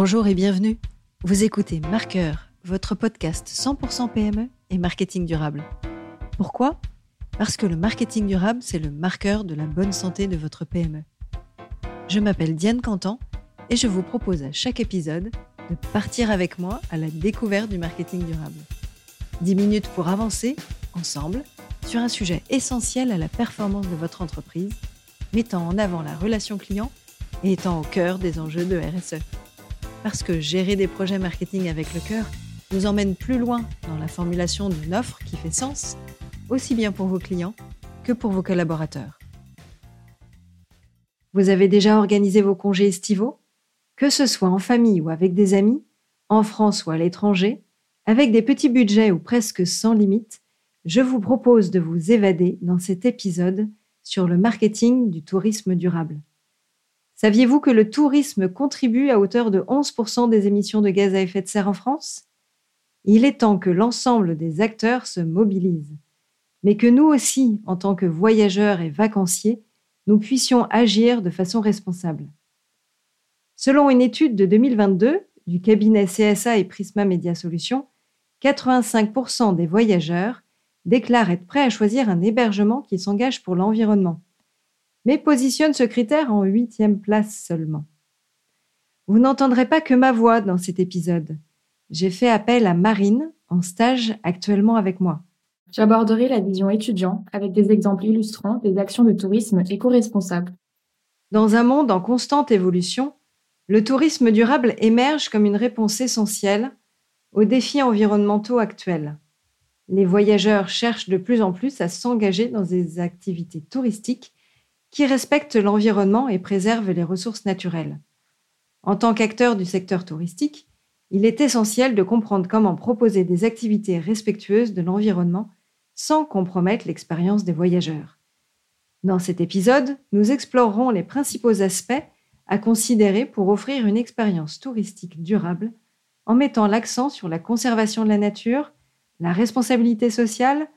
Bonjour et bienvenue. Vous écoutez Marqueur, votre podcast 100% PME et marketing durable. Pourquoi? Parce que le marketing durable, c'est le marqueur de la bonne santé de votre PME. Je m'appelle Diane Cantan et je vous propose à chaque épisode de partir avec moi à la découverte du marketing durable. 10 minutes pour avancer, ensemble, sur un sujet essentiel à la performance de votre entreprise, mettant en avant la relation client et étant au cœur des enjeux de RSE. Parce que gérer des projets marketing avec le cœur nous emmène plus loin dans la formulation d'une offre qui fait sens, aussi bien pour vos clients que pour vos collaborateurs. Vous avez déjà organisé vos congés estivaux? Que ce soit en famille ou avec des amis, en France ou à l'étranger, avec des petits budgets ou presque sans limite, je vous propose de vous évader dans cet épisode sur le marketing du tourisme durable. Saviez-vous que le tourisme contribue à hauteur de 11% des émissions de gaz à effet de serre en France? Il est temps que l'ensemble des acteurs se mobilisent, mais que nous aussi, en tant que voyageurs et vacanciers, nous puissions agir de façon responsable. Selon une étude de 2022 du cabinet CSA et Prisma Media Solutions, 85% des voyageurs déclarent être prêts à choisir un hébergement qui s'engage pour l'environnement mais positionne ce critère en huitième place seulement. Vous n'entendrez pas que ma voix dans cet épisode. J'ai fait appel à Marine, en stage actuellement avec moi. J'aborderai la vision étudiant avec des exemples illustrants des actions de tourisme éco-responsable. Dans un monde en constante évolution, le tourisme durable émerge comme une réponse essentielle aux défis environnementaux actuels. Les voyageurs cherchent de plus en plus à s'engager dans des activités touristiques qui respecte l'environnement et préserve les ressources naturelles. En tant qu'acteur du secteur touristique, il est essentiel de comprendre comment proposer des activités respectueuses de l'environnement sans compromettre l'expérience des voyageurs. Dans cet épisode, nous explorerons les principaux aspects à considérer pour offrir une expérience touristique durable en mettant l'accent sur la conservation de la nature, la responsabilité sociale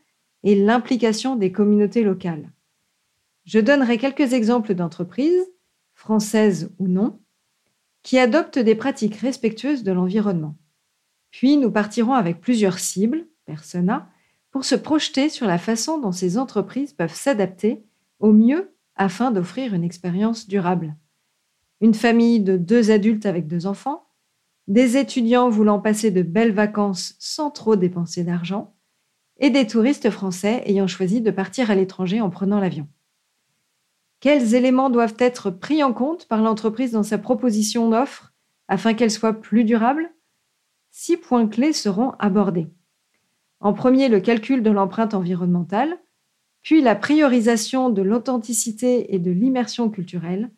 et l'implication des communautés locales. Je donnerai quelques exemples d'entreprises, françaises ou non, qui adoptent des pratiques respectueuses de l'environnement. Puis nous partirons avec plusieurs cibles, persona, pour se projeter sur la façon dont ces entreprises peuvent s'adapter au mieux afin d'offrir une expérience durable. Une famille de deux adultes avec deux enfants, des étudiants voulant passer de belles vacances sans trop dépenser d'argent, et des touristes français ayant choisi de partir à l'étranger en prenant l'avion. Quels éléments doivent être pris en compte par l'entreprise dans sa proposition d'offre afin qu'elle soit plus durable? Six points clés seront abordés. En premier, le calcul de l'empreinte environnementale, puis la priorisation de l'authenticité et de l'immersion culturelle,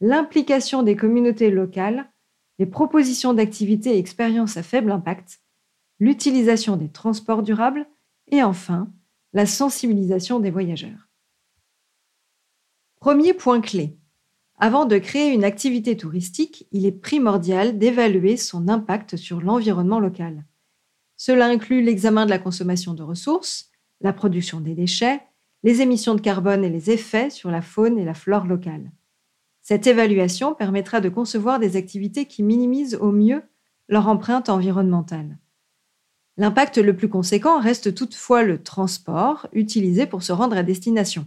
l'implication des communautés locales, les propositions d'activités et expériences à faible impact, l'utilisation des transports durables et enfin la sensibilisation des voyageurs. Premier point clé. Avant de créer une activité touristique, il est primordial d'évaluer son impact sur l'environnement local. Cela inclut l'examen de la consommation de ressources, la production des déchets, les émissions de carbone et les effets sur la faune et la flore locale. Cette évaluation permettra de concevoir des activités qui minimisent au mieux leur empreinte environnementale. L'impact le plus conséquent reste toutefois le transport utilisé pour se rendre à destination.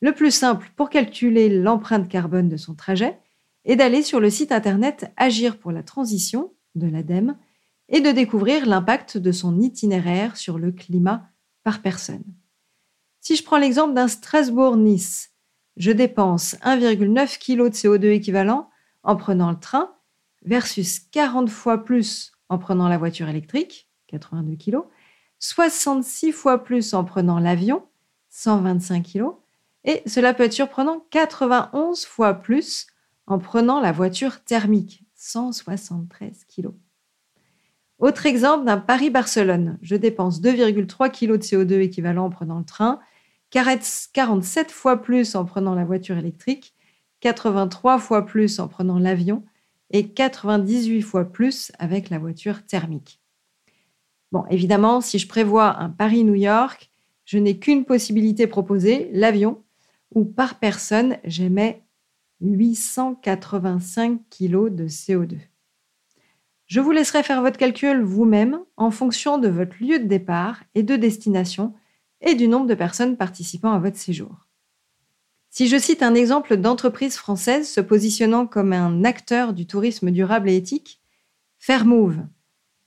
Le plus simple pour calculer l'empreinte carbone de son trajet est d'aller sur le site internet Agir pour la transition de l'ADEME et de découvrir l'impact de son itinéraire sur le climat par personne. Si je prends l'exemple d'un Strasbourg-Nice, je dépense 1,9 kg de CO2 équivalent en prenant le train versus 40 fois plus en prenant la voiture électrique, 82 kg, 66 fois plus en prenant l'avion, 125 kg, et cela peut être surprenant 91 fois plus en prenant la voiture thermique, 173 kg. Autre exemple d'un Paris-Barcelone. Je dépense 2,3 kg de CO2 équivalent en prenant le train, 47 fois plus en prenant la voiture électrique, 83 fois plus en prenant l'avion et 98 fois plus avec la voiture thermique. Bon, évidemment, si je prévois un Paris-New York, je n'ai qu'une possibilité proposée, l'avion, où par personne, j'émets 885 kg de CO2. Je vous laisserai faire votre calcul vous-même en fonction de votre lieu de départ et de destination et du nombre de personnes participant à votre séjour. Si je cite un exemple d'entreprise française se positionnant comme un acteur du tourisme durable et éthique, Fairmove.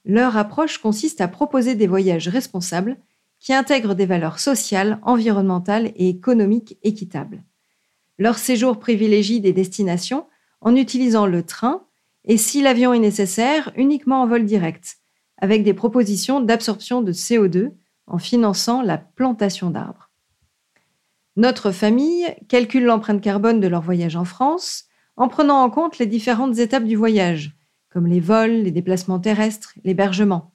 Leur approche consiste à proposer des voyages responsables qui intègrent des valeurs sociales, environnementales et économiques équitables. Leur séjour privilégie des destinations en utilisant le train et, si l'avion est nécessaire, uniquement en vol direct, avec des propositions d'absorption de CO2 en finançant la plantation d'arbres. Notre famille calcule l'empreinte carbone de leur voyage en France en prenant en compte les différentes étapes du voyage, comme les vols, les déplacements terrestres, l'hébergement.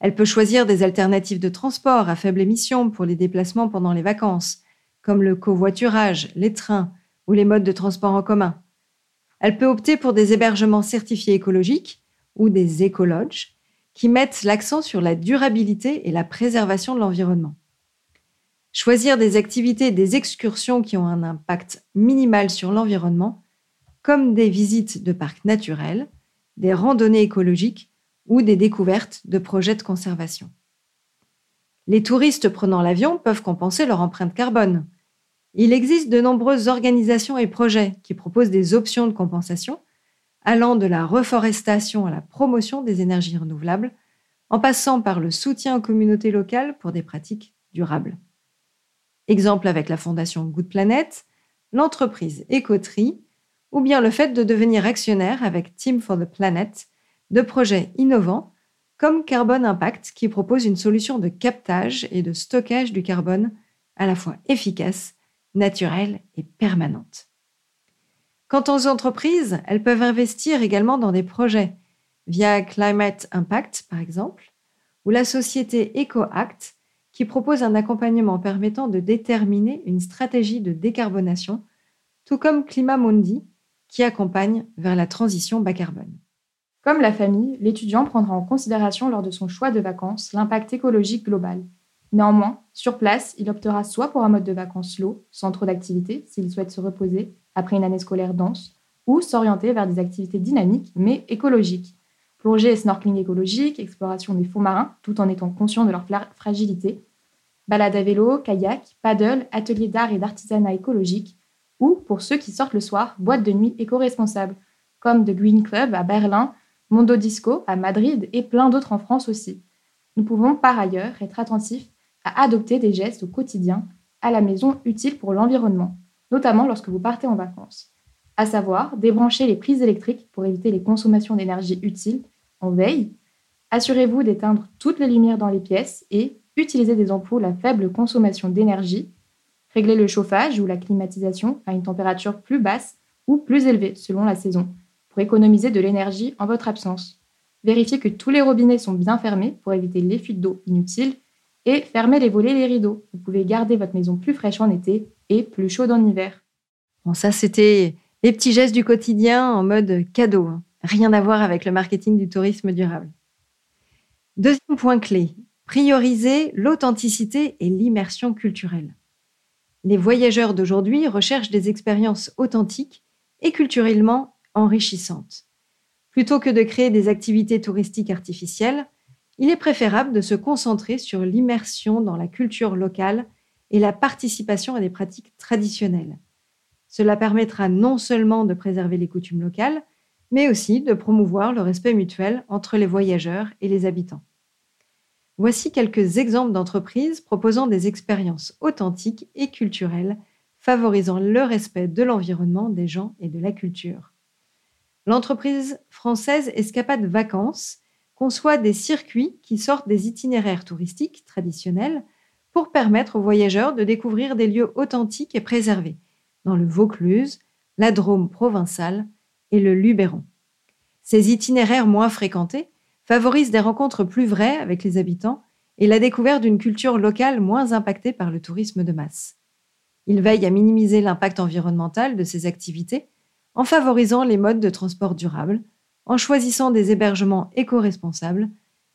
Elle peut choisir des alternatives de transport à faible émission pour les déplacements pendant les vacances, comme le covoiturage, les trains ou les modes de transport en commun. Elle peut opter pour des hébergements certifiés écologiques ou des écologes qui mettent l'accent sur la durabilité et la préservation de l'environnement. Choisir des activités et des excursions qui ont un impact minimal sur l'environnement, comme des visites de parcs naturels, des randonnées écologiques ou des découvertes de projets de conservation. Les touristes prenant l'avion peuvent compenser leur empreinte carbone. Il existe de nombreuses organisations et projets qui proposent des options de compensation allant de la reforestation à la promotion des énergies renouvelables, en passant par le soutien aux communautés locales pour des pratiques durables. Exemple avec la fondation Good Planet, l'entreprise Ecotree, ou bien le fait de devenir actionnaire avec Team for the Planet de projets innovants comme Carbon Impact qui propose une solution de captage et de stockage du carbone à la fois efficace, naturelle et permanente. Quant aux entreprises, elles peuvent investir également dans des projets via Climate Impact, par exemple, ou la société EcoAct, qui propose un accompagnement permettant de déterminer une stratégie de décarbonation, tout comme Climamundi, qui accompagne vers la transition bas carbone. Comme la famille, l'étudiant prendra en considération lors de son choix de vacances l'impact écologique global. Néanmoins, sur place, il optera soit pour un mode de vacances slow, sans trop d'activité, s'il souhaite se reposer, après une année scolaire dense, ou s'orienter vers des activités dynamiques mais écologiques. Plongée et snorkeling écologique, exploration des fonds marins tout en étant conscient de leur fragilité, balade à vélo, kayak, paddle, atelier d'art et d'artisanat écologique, ou, pour ceux qui sortent le soir, boîte de nuit éco-responsable, comme The Green Club à Berlin, Mondo Disco à Madrid et plein d'autres en France aussi. Nous pouvons par ailleurs être attentifs à adopter des gestes au quotidien, à la maison utiles pour l'environnement notamment lorsque vous partez en vacances, à savoir débrancher les prises électriques pour éviter les consommations d'énergie utiles en veille, assurez-vous d'éteindre toutes les lumières dans les pièces et utilisez des ampoules à faible consommation d'énergie, réglez le chauffage ou la climatisation à une température plus basse ou plus élevée selon la saison pour économiser de l'énergie en votre absence. Vérifiez que tous les robinets sont bien fermés pour éviter les fuites d'eau inutiles et fermez les volets et les rideaux. Vous pouvez garder votre maison plus fraîche en été et plus chaude en hiver. Bon, ça, c'était les petits gestes du quotidien en mode cadeau. Hein. Rien à voir avec le marketing du tourisme durable. Deuxième point clé, prioriser l'authenticité et l'immersion culturelle. Les voyageurs d'aujourd'hui recherchent des expériences authentiques et culturellement enrichissantes. Plutôt que de créer des activités touristiques artificielles, il est préférable de se concentrer sur l'immersion dans la culture locale et la participation à des pratiques traditionnelles. Cela permettra non seulement de préserver les coutumes locales, mais aussi de promouvoir le respect mutuel entre les voyageurs et les habitants. Voici quelques exemples d'entreprises proposant des expériences authentiques et culturelles favorisant le respect de l'environnement, des gens et de la culture. L'entreprise française Escapade Vacances conçoit des circuits qui sortent des itinéraires touristiques traditionnels pour permettre aux voyageurs de découvrir des lieux authentiques et préservés, dans le Vaucluse, la Drôme provençale et le Luberon. Ces itinéraires moins fréquentés favorisent des rencontres plus vraies avec les habitants et la découverte d'une culture locale moins impactée par le tourisme de masse. Ils veillent à minimiser l'impact environnemental de ces activités en favorisant les modes de transport durables, en choisissant des hébergements éco-responsables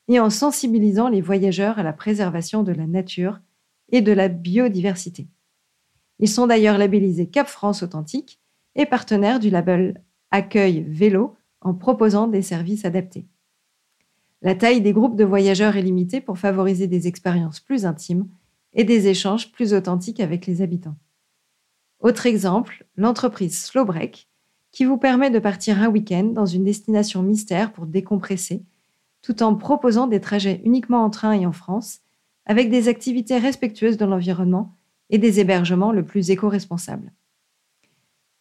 et en sensibilisant les voyageurs à la préservation de la nature et de la biodiversité. Ils sont d'ailleurs labellisés Cap France Authentique et partenaires du label Accueil Vélo en proposant des services adaptés. La taille des groupes de voyageurs est limitée pour favoriser des expériences plus intimes et des échanges plus authentiques avec les habitants. Autre exemple, l'entreprise Slowbreak, qui vous permet de partir un week-end dans une destination mystère pour décompresser, tout en proposant des trajets uniquement en train et en France, avec des activités respectueuses de l'environnement et des hébergements le plus éco-responsables.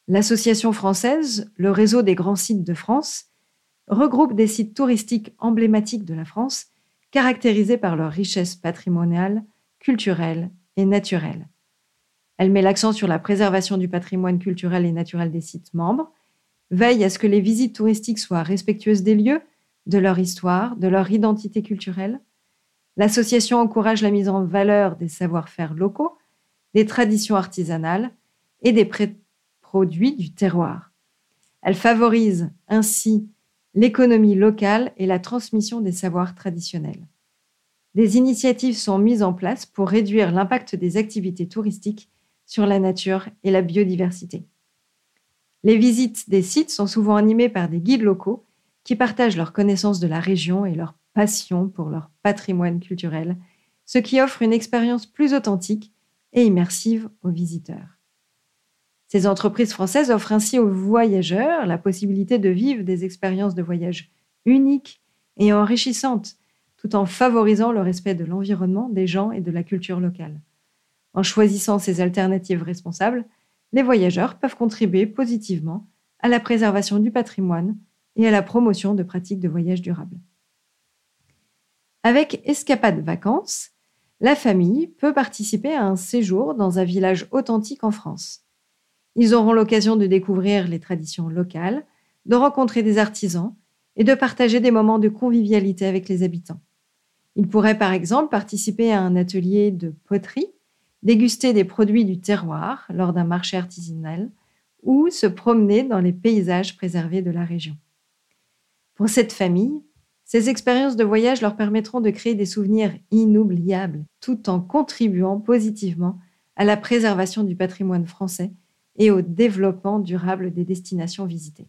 L'association française, le réseau des grands sites de France, regroupe des sites touristiques emblématiques de la France, caractérisés par leur richesse patrimoniale, culturelle et naturelle. Elle met l'accent sur la préservation du patrimoine culturel et naturel des sites membres, veille à ce que les visites touristiques soient respectueuses des lieux, de leur histoire, de leur identité culturelle. L'association encourage la mise en valeur des savoir-faire locaux, des traditions artisanales et des produits du terroir. Elle favorise ainsi l'économie locale et la transmission des savoirs traditionnels. Des initiatives sont mises en place pour réduire l'impact des activités touristiques sur la nature et la biodiversité. Les visites des sites sont souvent animées par des guides locaux qui partagent leur connaissance de la région et leur passion pour leur patrimoine culturel, ce qui offre une expérience plus authentique et immersive aux visiteurs. Ces entreprises françaises offrent ainsi aux voyageurs la possibilité de vivre des expériences de voyage uniques et enrichissantes, tout en favorisant le respect de l'environnement, des gens et de la culture locale. En choisissant ces alternatives responsables, les voyageurs peuvent contribuer positivement à la préservation du patrimoine et à la promotion de pratiques de voyage durables. Avec Escapade Vacances, la famille peut participer à un séjour dans un village authentique en France. Ils auront l'occasion de découvrir les traditions locales, de rencontrer des artisans et de partager des moments de convivialité avec les habitants. Ils pourraient par exemple participer à un atelier de poterie, déguster des produits du terroir lors d'un marché artisanal ou se promener dans les paysages préservés de la région. Pour cette famille, ces expériences de voyage leur permettront de créer des souvenirs inoubliables tout en contribuant positivement à la préservation du patrimoine français et au développement durable des destinations visitées.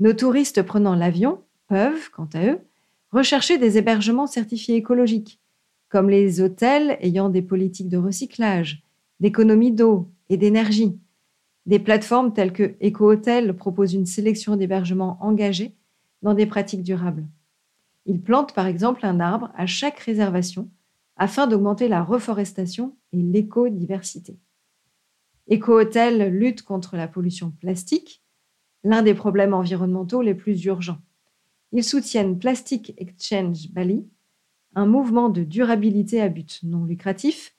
Nos touristes prenant l'avion peuvent, quant à eux, rechercher des hébergements certifiés écologiques, comme les hôtels ayant des politiques de recyclage, d'économie d'eau et d'énergie. Des plateformes telles que EcoHotel proposent une sélection d'hébergements engagés dans des pratiques durables. Ils plantent par exemple un arbre à chaque réservation afin d'augmenter la reforestation et l'écodiversité. EcoHotel lutte contre la pollution plastique, l'un des problèmes environnementaux les plus urgents. Ils soutiennent Plastic Exchange Bali, un mouvement de durabilité à but non lucratif,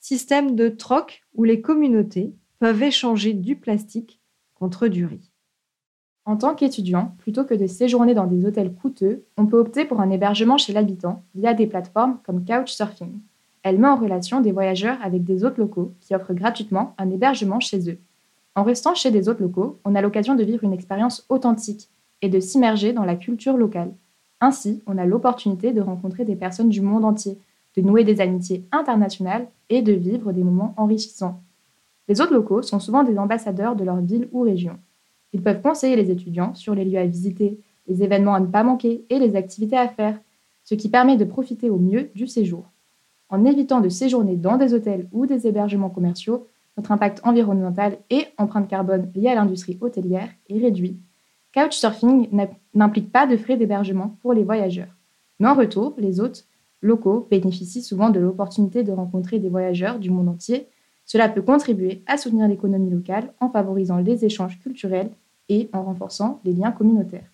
système de troc où les communautés peuvent échanger du plastique contre du riz. En tant qu'étudiant, plutôt que de séjourner dans des hôtels coûteux, on peut opter pour un hébergement chez l'habitant via des plateformes comme Couchsurfing. Elle met en relation des voyageurs avec des hôtes locaux qui offrent gratuitement un hébergement chez eux. En restant chez des hôtes locaux, on a l'occasion de vivre une expérience authentique et de s'immerger dans la culture locale. Ainsi, on a l'opportunité de rencontrer des personnes du monde entier, de nouer des amitiés internationales et de vivre des moments enrichissants. Les hôtes locaux sont souvent des ambassadeurs de leur ville ou région. Ils peuvent conseiller les étudiants sur les lieux à visiter, les événements à ne pas manquer et les activités à faire, ce qui permet de profiter au mieux du séjour. En évitant de séjourner dans des hôtels ou des hébergements commerciaux, notre impact environnemental et empreinte carbone liée à l'industrie hôtelière est réduit. Couchsurfing n'implique pas de frais d'hébergement pour les voyageurs. Mais en retour, les hôtes locaux bénéficient souvent de l'opportunité de rencontrer des voyageurs du monde entier. Cela peut contribuer à soutenir l'économie locale en favorisant les échanges culturels et en renforçant les liens communautaires.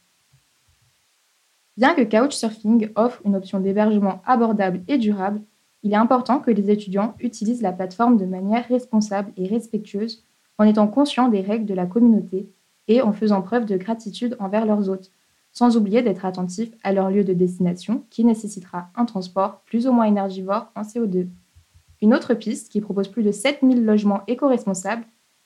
Bien que Couchsurfing offre une option d'hébergement abordable et durable, il est important que les étudiants utilisent la plateforme de manière responsable et respectueuse en étant conscients des règles de la communauté et en faisant preuve de gratitude envers leurs hôtes, sans oublier d'être attentifs à leur lieu de destination qui nécessitera un transport plus ou moins énergivore en CO2. Une autre piste qui propose plus de 7000 logements éco-responsables,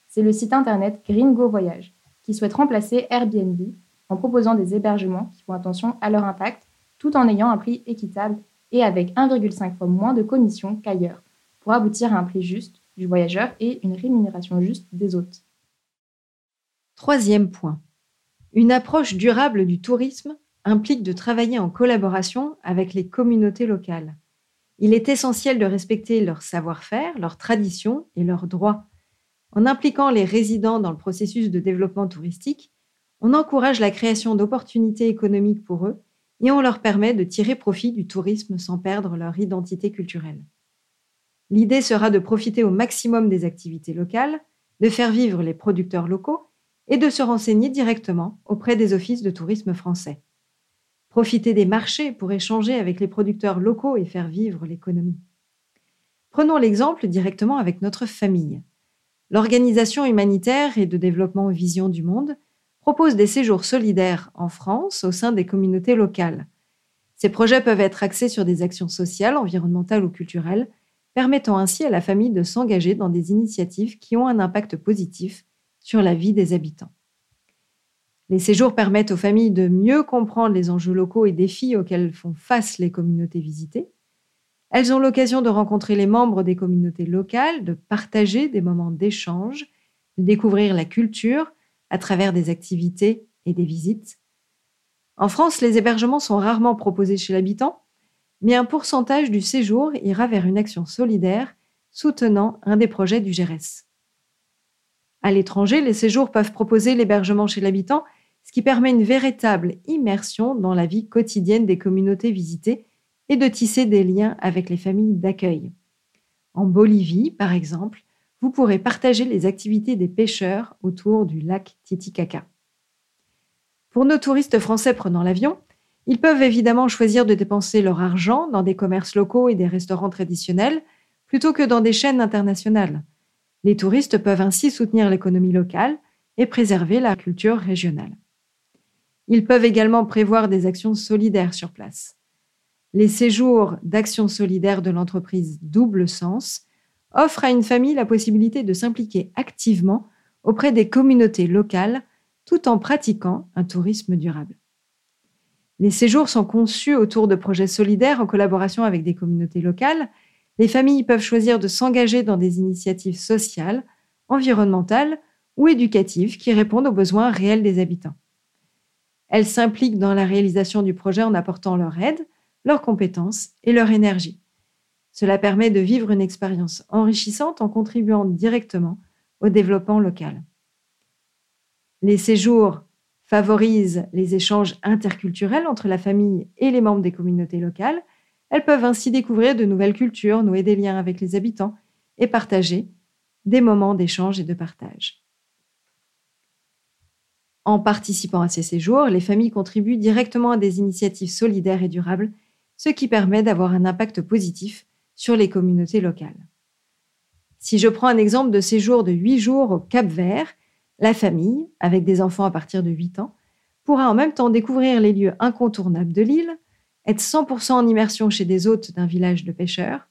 c'est le site internet Gringo Voyage qui souhaitent remplacer Airbnb en proposant des hébergements qui font attention à leur impact tout en ayant un prix équitable et avec 1,5 fois moins de commissions qu'ailleurs pour aboutir à un prix juste du voyageur et une rémunération juste des hôtes. Troisième point. Une approche durable du tourisme implique de travailler en collaboration avec les communautés locales. Il est essentiel de respecter leur savoir-faire, leurs traditions et leurs droits. En impliquant les résidents dans le processus de développement touristique, on encourage la création d'opportunités économiques pour eux et on leur permet de tirer profit du tourisme sans perdre leur identité culturelle. L'idée sera de profiter au maximum des activités locales, de faire vivre les producteurs locaux et de se renseigner directement auprès des offices de tourisme français. Profiter des marchés pour échanger avec les producteurs locaux et faire vivre l'économie. Prenons l'exemple directement avec notre famille. L'organisation humanitaire et de développement Vision du Monde propose des séjours solidaires en France au sein des communautés locales. Ces projets peuvent être axés sur des actions sociales, environnementales ou culturelles, permettant ainsi à la famille de s'engager dans des initiatives qui ont un impact positif sur la vie des habitants. Les séjours permettent aux familles de mieux comprendre les enjeux locaux et défis auxquels font face les communautés visitées. Elles ont l'occasion de rencontrer les membres des communautés locales, de partager des moments d'échange, de découvrir la culture, à travers des activités et des visites. En France, les hébergements sont rarement proposés chez l'habitant, mais un pourcentage du séjour ira vers une action solidaire soutenant un des projets du GRS. À l'étranger, les séjours peuvent proposer l'hébergement chez l'habitant, ce qui permet une véritable immersion dans la vie quotidienne des communautés visitées et de tisser des liens avec les familles d'accueil. En Bolivie, par exemple, vous pourrez partager les activités des pêcheurs autour du lac Titicaca. Pour nos touristes français prenant l'avion, ils peuvent évidemment choisir de dépenser leur argent dans des commerces locaux et des restaurants traditionnels plutôt que dans des chaînes internationales. Les touristes peuvent ainsi soutenir l'économie locale et préserver la culture régionale. Ils peuvent également prévoir des actions solidaires sur place. Les séjours d'action solidaire de l'entreprise Double Sens offre à une famille la possibilité de s'impliquer activement auprès des communautés locales tout en pratiquant un tourisme durable. Les séjours sont conçus autour de projets solidaires en collaboration avec des communautés locales. Les familles peuvent choisir de s'engager dans des initiatives sociales, environnementales ou éducatives qui répondent aux besoins réels des habitants. Elles s'impliquent dans la réalisation du projet en apportant leur aide, leurs compétences et leur énergie. Cela permet de vivre une expérience enrichissante en contribuant directement au développement local. Les séjours favorisent les échanges interculturels entre la famille et les membres des communautés locales. Elles peuvent ainsi découvrir de nouvelles cultures, nouer des liens avec les habitants et partager des moments d'échange et de partage. En participant à ces séjours, les familles contribuent directement à des initiatives solidaires et durables, ce qui permet d'avoir un impact positif sur les communautés locales. Si je prends un exemple de séjour de 8 jours au Cap Vert, la famille, avec des enfants à partir de 8 ans, pourra en même temps découvrir les lieux incontournables de l'île, être 100% en immersion chez des hôtes d'un village de pêcheurs,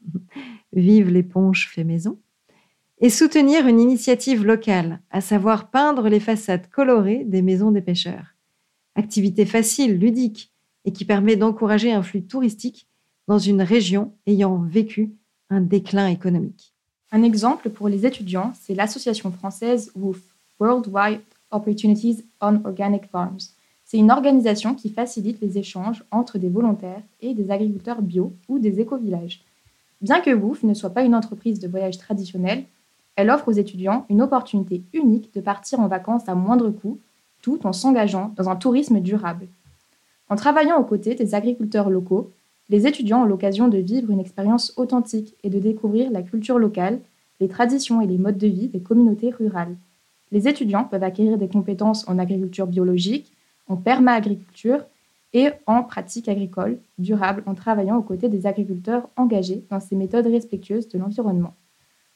vive l'éponge fait maison, et soutenir une initiative locale, à savoir peindre les façades colorées des maisons des pêcheurs. Activité facile, ludique, et qui permet d'encourager un flux touristique dans une région ayant vécu un déclin économique. Un exemple pour les étudiants, c'est l'association française WOOF, Worldwide Opportunities on Organic Farms. C'est une organisation qui facilite les échanges entre des volontaires et des agriculteurs bio ou des éco-villages. Bien que WOOF ne soit pas une entreprise de voyage traditionnelle, elle offre aux étudiants une opportunité unique de partir en vacances à moindre coût, tout en s'engageant dans un tourisme durable. En travaillant aux côtés des agriculteurs locaux, les étudiants ont l'occasion de vivre une expérience authentique et de découvrir la culture locale, les traditions et les modes de vie des communautés rurales. Les étudiants peuvent acquérir des compétences en agriculture biologique, en perma-agriculture et en pratique agricole durable en travaillant aux côtés des agriculteurs engagés dans ces méthodes respectueuses de l'environnement.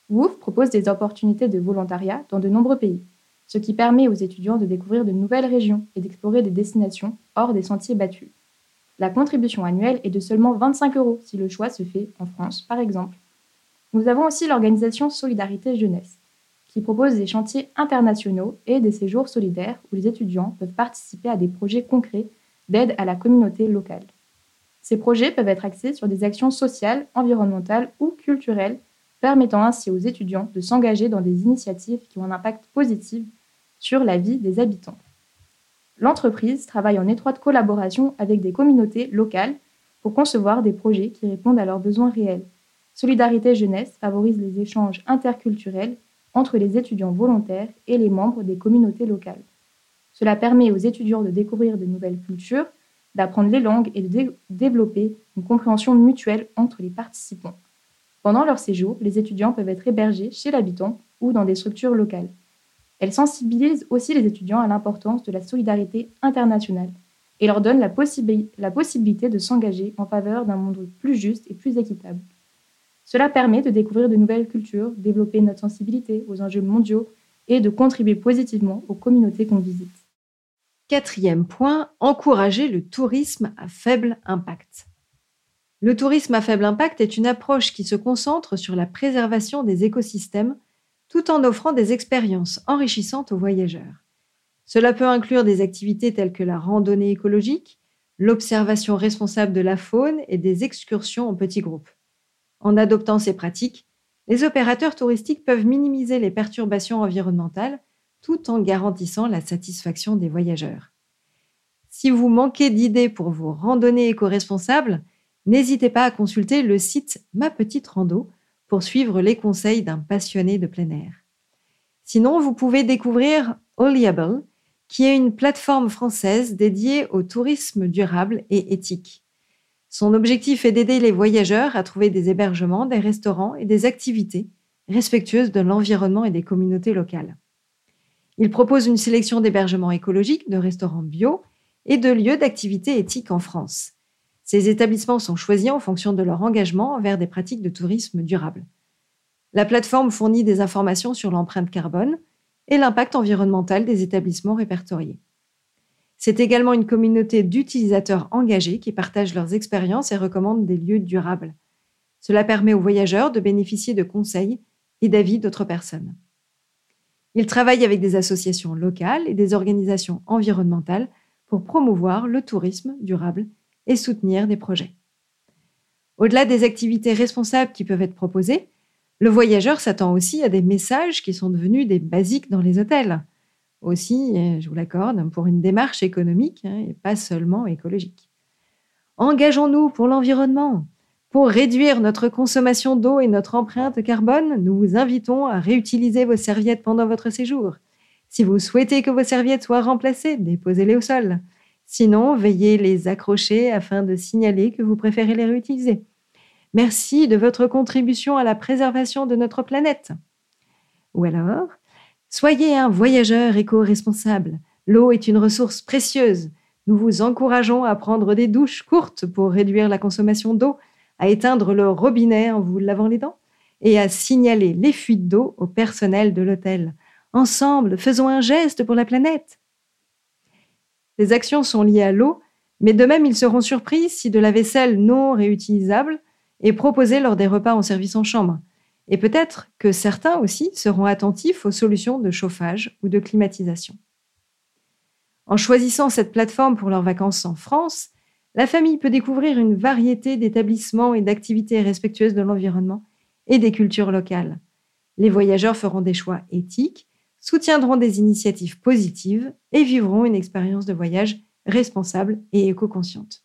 WOOF propose des opportunités de volontariat dans de nombreux pays, ce qui permet aux étudiants de découvrir de nouvelles régions et d'explorer des destinations hors des sentiers battus. La contribution annuelle est de seulement 25 euros si le choix se fait en France, par exemple. Nous avons aussi l'organisation Solidarité Jeunesse, qui propose des chantiers internationaux et des séjours solidaires où les étudiants peuvent participer à des projets concrets d'aide à la communauté locale. Ces projets peuvent être axés sur des actions sociales, environnementales ou culturelles, permettant ainsi aux étudiants de s'engager dans des initiatives qui ont un impact positif sur la vie des habitants. L'entreprise travaille en étroite collaboration avec des communautés locales pour concevoir des projets qui répondent à leurs besoins réels. Solidarité Jeunesse favorise les échanges interculturels entre les étudiants volontaires et les membres des communautés locales. Cela permet aux étudiants de découvrir de nouvelles cultures, d'apprendre les langues et de développer une compréhension mutuelle entre les participants. Pendant leur séjour, les étudiants peuvent être hébergés chez l'habitant ou dans des structures locales. Elle sensibilise aussi les étudiants à l'importance de la solidarité internationale et leur donne la, la possibilité de s'engager en faveur d'un monde plus juste et plus équitable. Cela permet de découvrir de nouvelles cultures, développer notre sensibilité aux enjeux mondiaux et de contribuer positivement aux communautés qu'on visite. Quatrième point, encourager le tourisme à faible impact. Le tourisme à faible impact est une approche qui se concentre sur la préservation des écosystèmes tout en offrant des expériences enrichissantes aux voyageurs. Cela peut inclure des activités telles que la randonnée écologique, l'observation responsable de la faune et des excursions en petits groupes. En adoptant ces pratiques, les opérateurs touristiques peuvent minimiser les perturbations environnementales tout en garantissant la satisfaction des voyageurs. Si vous manquez d'idées pour vos randonnées éco-responsables, n'hésitez pas à consulter le site Ma Petite Rando pour suivre les conseils d'un passionné de plein air. Sinon, vous pouvez découvrir Oliable, qui est une plateforme française dédiée au tourisme durable et éthique. Son objectif est d'aider les voyageurs à trouver des hébergements, des restaurants et des activités respectueuses de l'environnement et des communautés locales. Il propose une sélection d'hébergements écologiques, de restaurants bio et de lieux d'activités éthiques en France. Ces établissements sont choisis en fonction de leur engagement envers des pratiques de tourisme durable. La plateforme fournit des informations sur l'empreinte carbone et l'impact environnemental des établissements répertoriés. C'est également une communauté d'utilisateurs engagés qui partagent leurs expériences et recommandent des lieux durables. Cela permet aux voyageurs de bénéficier de conseils et d'avis d'autres personnes. Ils travaillent avec des associations locales et des organisations environnementales pour promouvoir le tourisme durable et soutenir des projets. Au-delà des activités responsables qui peuvent être proposées, le voyageur s'attend aussi à des messages qui sont devenus des basiques dans les hôtels. Aussi, je vous l'accorde, pour une démarche économique hein, et pas seulement écologique. Engageons-nous pour l'environnement. Pour réduire notre consommation d'eau et notre empreinte carbone, nous vous invitons à réutiliser vos serviettes pendant votre séjour. Si vous souhaitez que vos serviettes soient remplacées, déposez-les au sol. Sinon, veillez les accrocher afin de signaler que vous préférez les réutiliser. Merci de votre contribution à la préservation de notre planète. Ou alors, soyez un voyageur éco-responsable. L'eau est une ressource précieuse. Nous vous encourageons à prendre des douches courtes pour réduire la consommation d'eau, à éteindre le robinet en vous lavant les dents et à signaler les fuites d'eau au personnel de l'hôtel. Ensemble, faisons un geste pour la planète. Ces actions sont liées à l'eau, mais de même ils seront surpris si de la vaisselle non réutilisable est proposée lors des repas en service en chambre. Et peut-être que certains aussi seront attentifs aux solutions de chauffage ou de climatisation. En choisissant cette plateforme pour leurs vacances en France, la famille peut découvrir une variété d'établissements et d'activités respectueuses de l'environnement et des cultures locales. Les voyageurs feront des choix éthiques soutiendront des initiatives positives et vivront une expérience de voyage responsable et éco-consciente.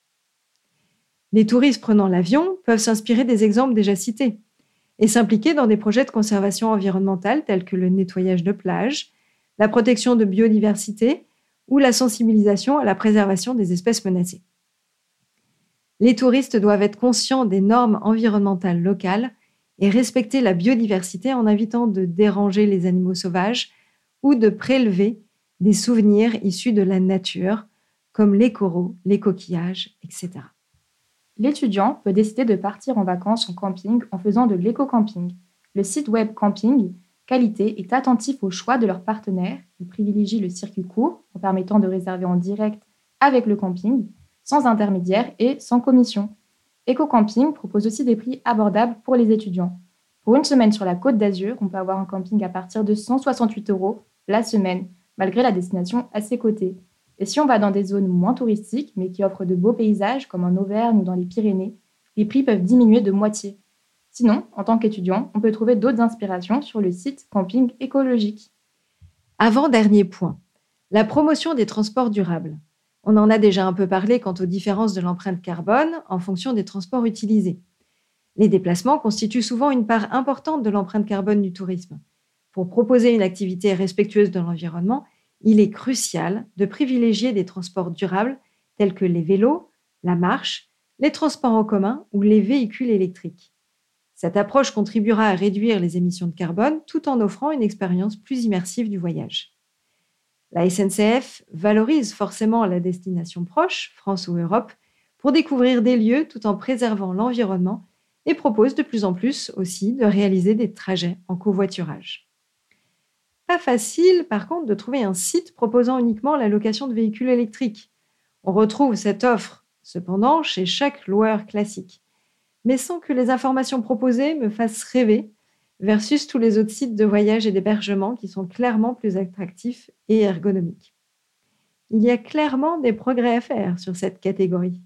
Les touristes prenant l'avion peuvent s'inspirer des exemples déjà cités et s'impliquer dans des projets de conservation environnementale tels que le nettoyage de plages, la protection de biodiversité ou la sensibilisation à la préservation des espèces menacées. Les touristes doivent être conscients des normes environnementales locales et respecter la biodiversité en évitant de déranger les animaux sauvages, ou de prélever des souvenirs issus de la nature, comme les coraux, les coquillages, etc. L'étudiant peut décider de partir en vacances en camping en faisant de l'éco-camping. Le site web Camping Qualité est attentif au choix de leurs partenaires. Il privilégie le circuit court en permettant de réserver en direct avec le camping, sans intermédiaire et sans commission. Eco-camping propose aussi des prix abordables pour les étudiants. Pour une semaine sur la côte d'Azur, on peut avoir un camping à partir de 168 euros la semaine, malgré la destination à ses côtés. Et si on va dans des zones moins touristiques, mais qui offrent de beaux paysages, comme en Auvergne ou dans les Pyrénées, les prix peuvent diminuer de moitié. Sinon, en tant qu'étudiant, on peut trouver d'autres inspirations sur le site Camping écologique. Avant-dernier point. La promotion des transports durables. On en a déjà un peu parlé quant aux différences de l'empreinte carbone en fonction des transports utilisés. Les déplacements constituent souvent une part importante de l'empreinte carbone du tourisme. Pour proposer une activité respectueuse de l'environnement, il est crucial de privilégier des transports durables tels que les vélos, la marche, les transports en commun ou les véhicules électriques. Cette approche contribuera à réduire les émissions de carbone tout en offrant une expérience plus immersive du voyage. La SNCF valorise forcément la destination proche, France ou Europe, pour découvrir des lieux tout en préservant l'environnement et propose de plus en plus aussi de réaliser des trajets en covoiturage. Pas facile par contre de trouver un site proposant uniquement la location de véhicules électriques. On retrouve cette offre cependant chez chaque loueur classique, mais sans que les informations proposées me fassent rêver versus tous les autres sites de voyage et d'hébergement qui sont clairement plus attractifs et ergonomiques. Il y a clairement des progrès à faire sur cette catégorie.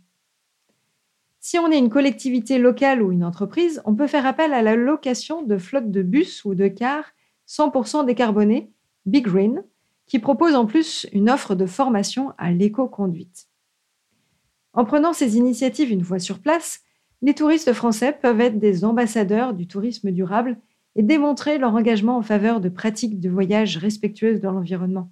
Si on est une collectivité locale ou une entreprise, on peut faire appel à la location de flottes de bus ou de cars 100% décarbonés, Big Green, qui propose en plus une offre de formation à l'éco-conduite. En prenant ces initiatives une fois sur place, les touristes français peuvent être des ambassadeurs du tourisme durable et démontrer leur engagement en faveur de pratiques de voyage respectueuses dans l'environnement.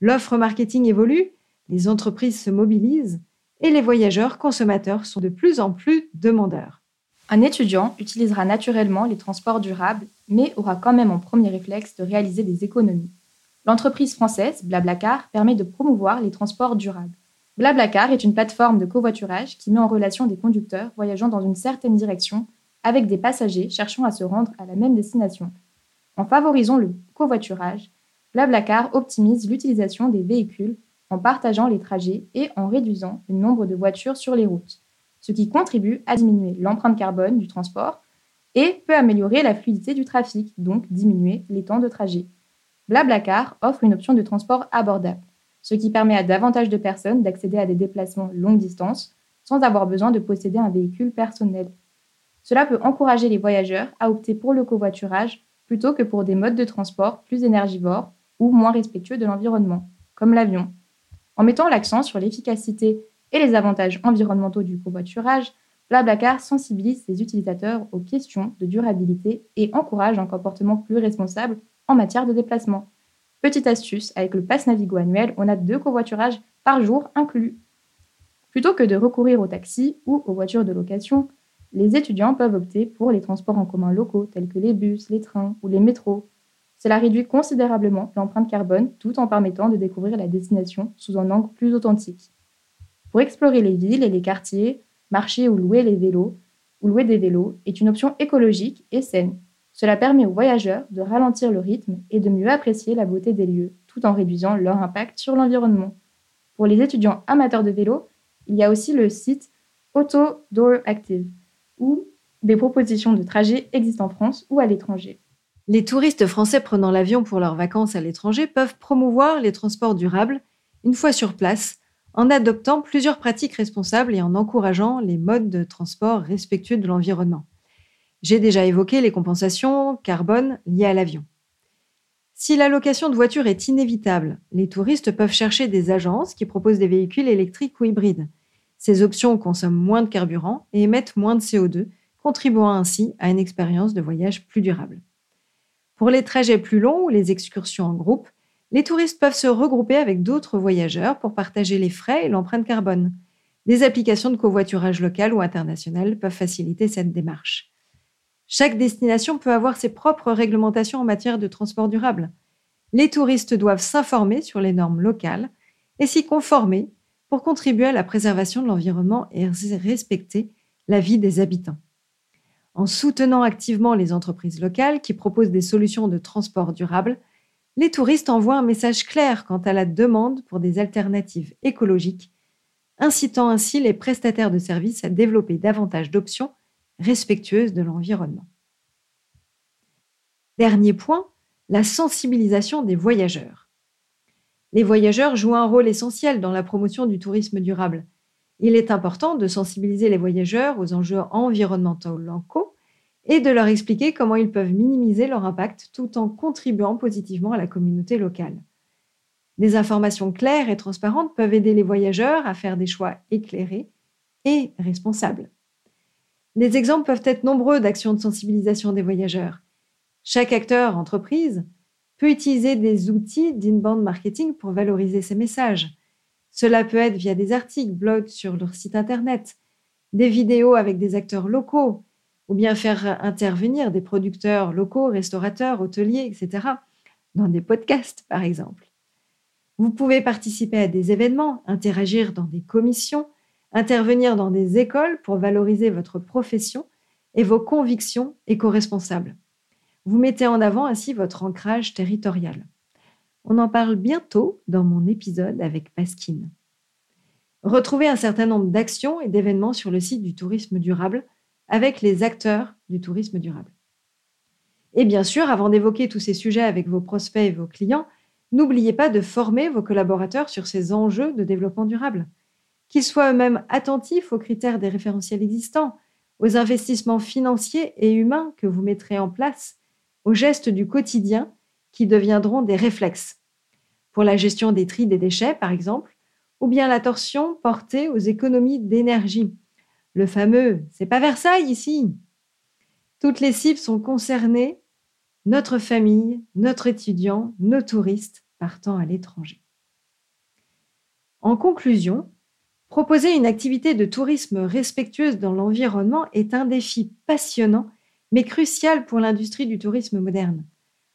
L'offre marketing évolue, les entreprises se mobilisent et les voyageurs consommateurs sont de plus en plus demandeurs. Un étudiant utilisera naturellement les transports durables, mais aura quand même en premier réflexe de réaliser des économies. L'entreprise française Blablacar permet de promouvoir les transports durables. Blablacar est une plateforme de covoiturage qui met en relation des conducteurs voyageant dans une certaine direction avec des passagers cherchant à se rendre à la même destination. En favorisant le covoiturage, Blablacar optimise l'utilisation des véhicules en partageant les trajets et en réduisant le nombre de voitures sur les routes, ce qui contribue à diminuer l'empreinte carbone du transport et peut améliorer la fluidité du trafic, donc diminuer les temps de trajet. Blablacar offre une option de transport abordable, ce qui permet à davantage de personnes d'accéder à des déplacements longue distance sans avoir besoin de posséder un véhicule personnel. Cela peut encourager les voyageurs à opter pour le covoiturage plutôt que pour des modes de transport plus énergivores ou moins respectueux de l'environnement, comme l'avion. En mettant l'accent sur l'efficacité et les avantages environnementaux du covoiturage, Blablacar sensibilise ses utilisateurs aux questions de durabilité et encourage un comportement plus responsable en matière de déplacement. Petite astuce, avec le pass Navigo annuel, on a deux covoiturages par jour inclus. Plutôt que de recourir aux taxis ou aux voitures de location, les étudiants peuvent opter pour les transports en commun locaux tels que les bus, les trains ou les métros. Cela réduit considérablement l'empreinte carbone tout en permettant de découvrir la destination sous un angle plus authentique. Pour explorer les villes et les quartiers, marcher ou louer les vélos ou louer des vélos est une option écologique et saine. Cela permet aux voyageurs de ralentir le rythme et de mieux apprécier la beauté des lieux tout en réduisant leur impact sur l'environnement. Pour les étudiants amateurs de vélo, il y a aussi le site Auto Door Active où des propositions de trajets existent en France ou à l'étranger. Les touristes français prenant l'avion pour leurs vacances à l'étranger peuvent promouvoir les transports durables une fois sur place en adoptant plusieurs pratiques responsables et en encourageant les modes de transport respectueux de l'environnement. J'ai déjà évoqué les compensations carbone liées à l'avion. Si la location de voitures est inévitable, les touristes peuvent chercher des agences qui proposent des véhicules électriques ou hybrides. Ces options consomment moins de carburant et émettent moins de CO2, contribuant ainsi à une expérience de voyage plus durable. Pour les trajets plus longs ou les excursions en groupe, les touristes peuvent se regrouper avec d'autres voyageurs pour partager les frais et l'empreinte carbone. Des applications de covoiturage local ou international peuvent faciliter cette démarche. Chaque destination peut avoir ses propres réglementations en matière de transport durable. Les touristes doivent s'informer sur les normes locales et s'y conformer pour contribuer à la préservation de l'environnement et respecter la vie des habitants. En soutenant activement les entreprises locales qui proposent des solutions de transport durable, les touristes envoient un message clair quant à la demande pour des alternatives écologiques, incitant ainsi les prestataires de services à développer davantage d'options respectueuses de l'environnement. Dernier point, la sensibilisation des voyageurs. Les voyageurs jouent un rôle essentiel dans la promotion du tourisme durable. Il est important de sensibiliser les voyageurs aux enjeux environnementaux locaux et de leur expliquer comment ils peuvent minimiser leur impact tout en contribuant positivement à la communauté locale. Des informations claires et transparentes peuvent aider les voyageurs à faire des choix éclairés et responsables. Les exemples peuvent être nombreux d'actions de sensibilisation des voyageurs. Chaque acteur, entreprise, peut utiliser des outils d'inbound marketing pour valoriser ses messages. Cela peut être via des articles, blogs sur leur site internet, des vidéos avec des acteurs locaux, ou bien faire intervenir des producteurs locaux, restaurateurs, hôteliers, etc., dans des podcasts, par exemple. Vous pouvez participer à des événements, interagir dans des commissions, intervenir dans des écoles pour valoriser votre profession et vos convictions éco-responsables. Vous mettez en avant ainsi votre ancrage territorial. On en parle bientôt dans mon épisode avec Pasquine. Retrouvez un certain nombre d'actions et d'événements sur le site du tourisme durable avec les acteurs du tourisme durable. Et bien sûr, avant d'évoquer tous ces sujets avec vos prospects et vos clients, n'oubliez pas de former vos collaborateurs sur ces enjeux de développement durable qu'ils soient eux-mêmes attentifs aux critères des référentiels existants, aux investissements financiers et humains que vous mettrez en place, aux gestes du quotidien qui deviendront des réflexes. Pour la gestion des tris des déchets, par exemple, ou bien l'attention portée aux économies d'énergie. Le fameux c'est pas Versailles ici. Toutes les cibles sont concernées, notre famille, notre étudiant, nos touristes partant à l'étranger. En conclusion, Proposer une activité de tourisme respectueuse dans l'environnement est un défi passionnant, mais crucial pour l'industrie du tourisme moderne.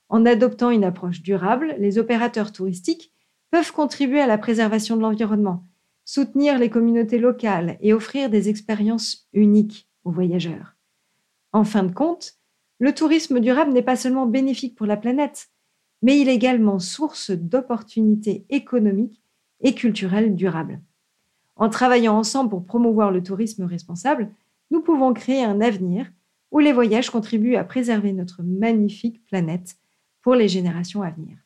En adoptant une approche durable, les opérateurs touristiques peuvent contribuer à la préservation de l'environnement, soutenir les communautés locales et offrir des expériences uniques aux voyageurs. En fin de compte, le tourisme durable n'est pas seulement bénéfique pour la planète, mais il est également source d'opportunités économiques et culturelles durables. En travaillant ensemble pour promouvoir le tourisme responsable, nous pouvons créer un avenir où les voyages contribuent à préserver notre magnifique planète pour les générations à venir.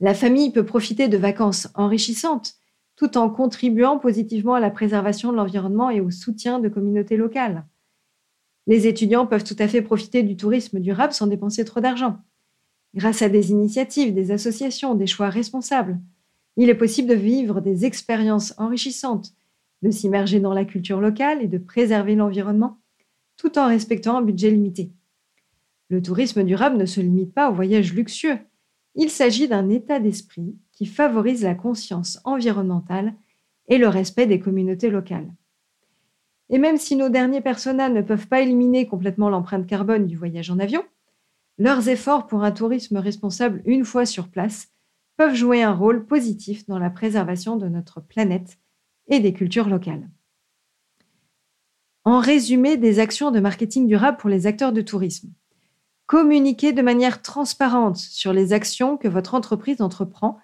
La famille peut profiter de vacances enrichissantes tout en contribuant positivement à la préservation de l'environnement et au soutien de communautés locales. Les étudiants peuvent tout à fait profiter du tourisme durable sans dépenser trop d'argent. Grâce à des initiatives, des associations, des choix responsables, il est possible de vivre des expériences enrichissantes, de s'immerger dans la culture locale et de préserver l'environnement, tout en respectant un budget limité. Le tourisme durable ne se limite pas aux voyages luxueux. Il s'agit d'un état d'esprit qui favorise la conscience environnementale et le respect des communautés locales. Et même si nos derniers personnages ne peuvent pas éliminer complètement l'empreinte carbone du voyage en avion, leurs efforts pour un tourisme responsable une fois sur place peuvent jouer un rôle positif dans la préservation de notre planète et des cultures locales. En résumé des actions de marketing durable pour les acteurs de tourisme. Communiquez de manière transparente sur les actions que votre entreprise entreprend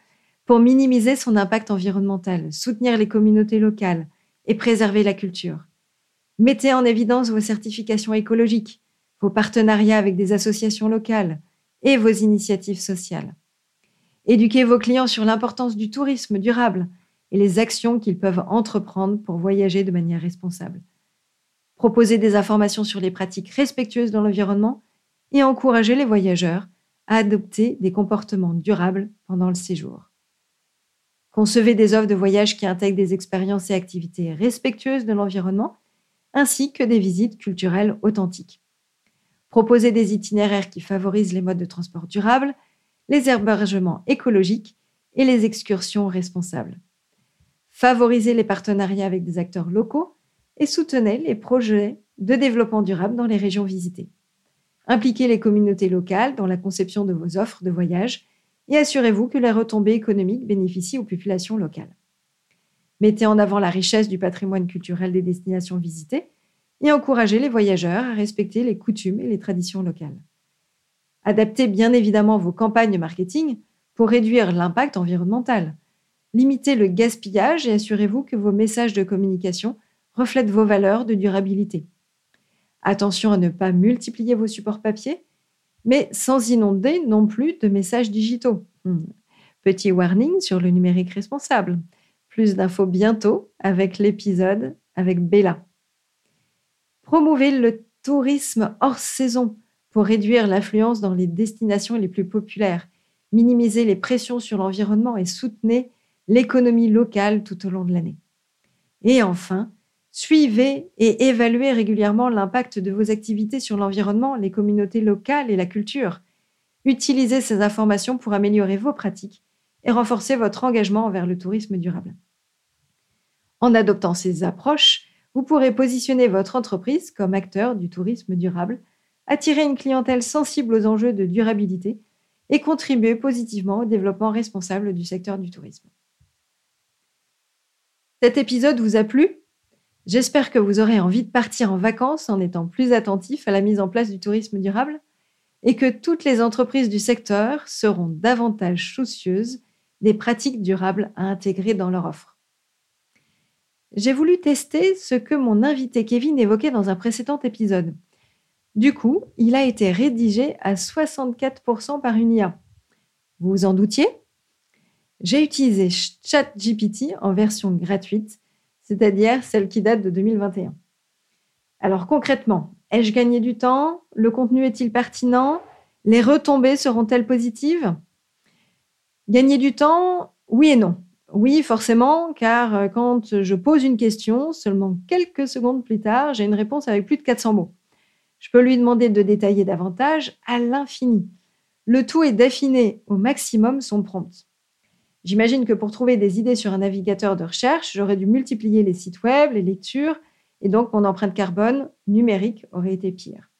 pour minimiser son impact environnemental, soutenir les communautés locales et préserver la culture. Mettez en évidence vos certifications écologiques, vos partenariats avec des associations locales et vos initiatives sociales. Éduquez vos clients sur l'importance du tourisme durable et les actions qu'ils peuvent entreprendre pour voyager de manière responsable. Proposez des informations sur les pratiques respectueuses dans l'environnement et encouragez les voyageurs à adopter des comportements durables pendant le séjour. Concevez des offres de voyage qui intègrent des expériences et activités respectueuses de l'environnement, ainsi que des visites culturelles authentiques. Proposez des itinéraires qui favorisent les modes de transport durables les hébergements écologiques et les excursions responsables. Favorisez les partenariats avec des acteurs locaux et soutenez les projets de développement durable dans les régions visitées. Impliquez les communautés locales dans la conception de vos offres de voyage et assurez-vous que les retombées économiques bénéficient aux populations locales. Mettez en avant la richesse du patrimoine culturel des destinations visitées et encouragez les voyageurs à respecter les coutumes et les traditions locales. Adaptez bien évidemment vos campagnes marketing pour réduire l'impact environnemental. Limitez le gaspillage et assurez-vous que vos messages de communication reflètent vos valeurs de durabilité. Attention à ne pas multiplier vos supports papier, mais sans inonder non plus de messages digitaux. Hmm. Petit warning sur le numérique responsable. Plus d'infos bientôt avec l'épisode avec Bella. Promouvez le tourisme hors saison pour réduire l'affluence dans les destinations les plus populaires. minimisez les pressions sur l'environnement et soutenez l'économie locale tout au long de l'année. Et enfin, suivez et évaluez régulièrement l'impact de vos activités sur l'environnement, les communautés locales et la culture. Utilisez ces informations pour améliorer vos pratiques et renforcer votre engagement envers le tourisme durable. En adoptant ces approches, vous pourrez positionner votre entreprise comme acteur du tourisme durable, attirer une clientèle sensible aux enjeux de durabilité et contribuer positivement au développement responsable du secteur du tourisme. Cet épisode vous a plu? J'espère que vous aurez envie de partir en vacances en étant plus attentif à la mise en place du tourisme durable et que toutes les entreprises du secteur seront davantage soucieuses des pratiques durables à intégrer dans leur offre. J'ai voulu tester ce que mon invité Kevin évoquait dans un précédent épisode. Du coup, il a été rédigé à 64% par une IA. Vous vous en doutiez? J'ai utilisé ChatGPT en version gratuite, c'est-à-dire celle qui date de 2021. Alors concrètement, ai-je gagné du temps? Le contenu est-il pertinent? Les retombées seront-elles positives? Gagner du temps, oui et non. Oui, forcément, car euh, quand je pose une question, seulement quelques secondes plus tard, j'ai une réponse avec plus de 400 mots. Je peux lui demander de détailler davantage à l'infini. Le tout est d'affiner au maximum son prompt. J'imagine que pour trouver des idées sur un navigateur de recherche, j'aurais dû multiplier les sites web, les lectures, et donc mon empreinte carbone numérique aurait été pire.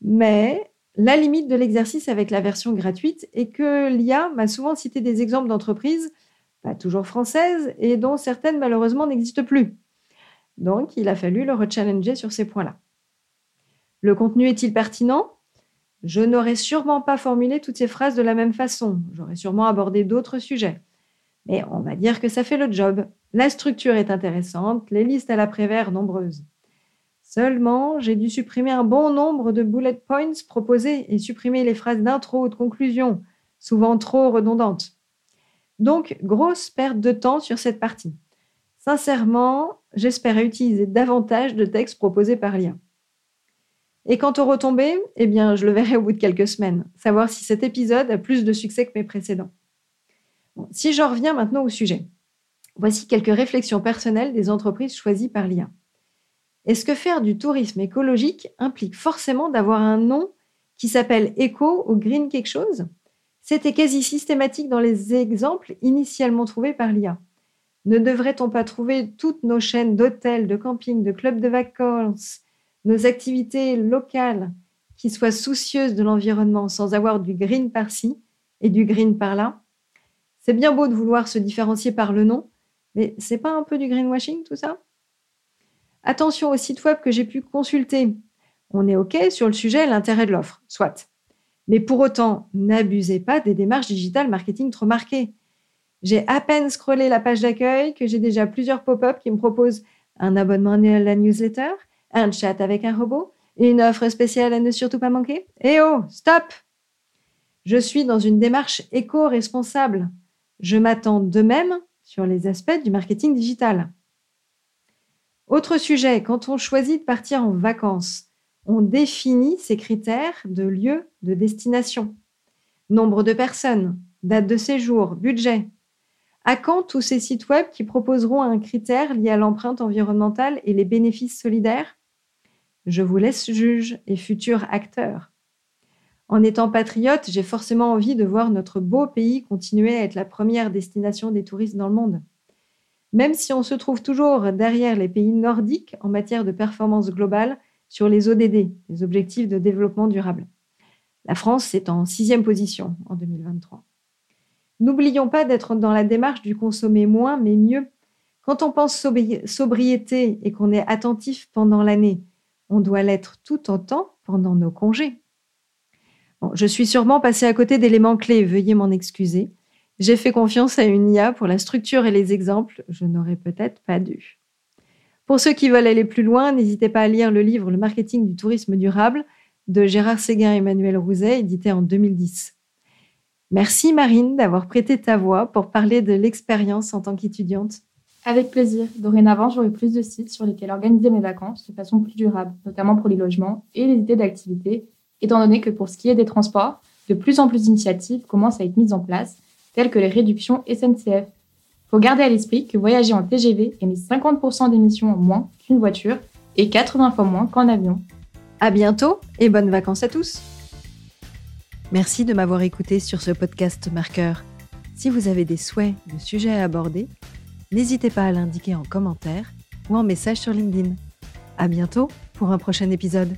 Mais la limite de l'exercice avec la version gratuite est que l'IA m'a souvent cité des exemples d'entreprises, pas toujours françaises, et dont certaines malheureusement n'existent plus. Donc il a fallu le rechallenger sur ces points-là. Le contenu est-il pertinent? Je n'aurais sûrement pas formulé toutes ces phrases de la même façon. J'aurais sûrement abordé d'autres sujets. Mais on va dire que ça fait le job. La structure est intéressante, les listes à l'après-vert nombreuses. Seulement, j'ai dû supprimer un bon nombre de bullet points proposés et supprimer les phrases d'intro ou de conclusion, souvent trop redondantes. Donc, grosse perte de temps sur cette partie. Sincèrement, j'espérais utiliser davantage de textes proposés par l'IA. Et quant aux retombées, eh bien, je le verrai au bout de quelques semaines, savoir si cet épisode a plus de succès que mes précédents. si j'en reviens maintenant au sujet, voici quelques réflexions personnelles des entreprises choisies par l'IA. Est-ce que faire du tourisme écologique implique forcément d'avoir un nom qui s'appelle éco ou green quelque chose? C'était quasi systématique dans les exemples initialement trouvés par l'IA. Ne devrait-on pas trouver toutes nos chaînes d'hôtels, de camping, de clubs de vacances, nos activités locales qui soient soucieuses de l'environnement sans avoir du green par-ci et du green par-là. C'est bien beau de vouloir se différencier par le nom, mais c'est pas un peu du greenwashing tout ça? Attention au site web que j'ai pu consulter. On est OK sur le sujet l'intérêt de l'offre, soit. Mais pour autant, n'abusez pas des démarches digitales marketing trop marquées. J'ai à peine scrollé la page d'accueil que j'ai déjà plusieurs pop-up qui me proposent un abonnement à la newsletter, un chat avec un robot, une offre spéciale à ne surtout pas manquer. Eh oh, stop Je suis dans une démarche éco-responsable. Je m'attends de même sur les aspects du marketing digital. Autre sujet, quand on choisit de partir en vacances, on définit ces critères de lieu, de destination. Nombre de personnes, date de séjour, budget. À quand tous ces sites web qui proposeront un critère lié à l'empreinte environnementale et les bénéfices solidaires? Je vous laisse juge et futur acteur. En étant patriote, j'ai forcément envie de voir notre beau pays continuer à être la première destination des touristes dans le monde. Même si on se trouve toujours derrière les pays nordiques en matière de performance globale sur les ODD, les objectifs de développement durable. La France est en sixième position en 2023. N'oublions pas d'être dans la démarche du consommer moins mais mieux. Quand on pense sobriété et qu'on est attentif pendant l'année, on doit l'être tout autant pendant nos congés. je suis sûrement passée à côté d'éléments clés, veuillez m'en excuser. J'ai fait confiance à une IA pour la structure et les exemples, je n'aurais peut-être pas dû. Pour ceux qui veulent aller plus loin, n'hésitez pas à lire le livre Le marketing du tourisme durable de Gérard Séguin et Emmanuel Rouzet, édité en 2010. Merci Marine d'avoir prêté ta voix pour parler de l'expérience en tant qu'étudiante. Avec plaisir. Dorénavant, j'aurai plus de sites sur lesquels organiser mes vacances de façon plus durable, notamment pour les logements et les idées d'activités, étant donné que pour ce qui est des transports, de plus en plus d'initiatives commencent à être mises en place, telles que les réductions SNCF. Faut garder à l'esprit que voyager en TGV émet 50% d'émissions en moins qu'une voiture et 80 fois moins qu'en avion. À bientôt et bonnes vacances à tous. Merci de m'avoir écouté sur ce podcast marqueur. Si vous avez des souhaits de sujets à aborder, n'hésitez pas à l'indiquer en commentaire ou en message sur LinkedIn. À bientôt pour un prochain épisode.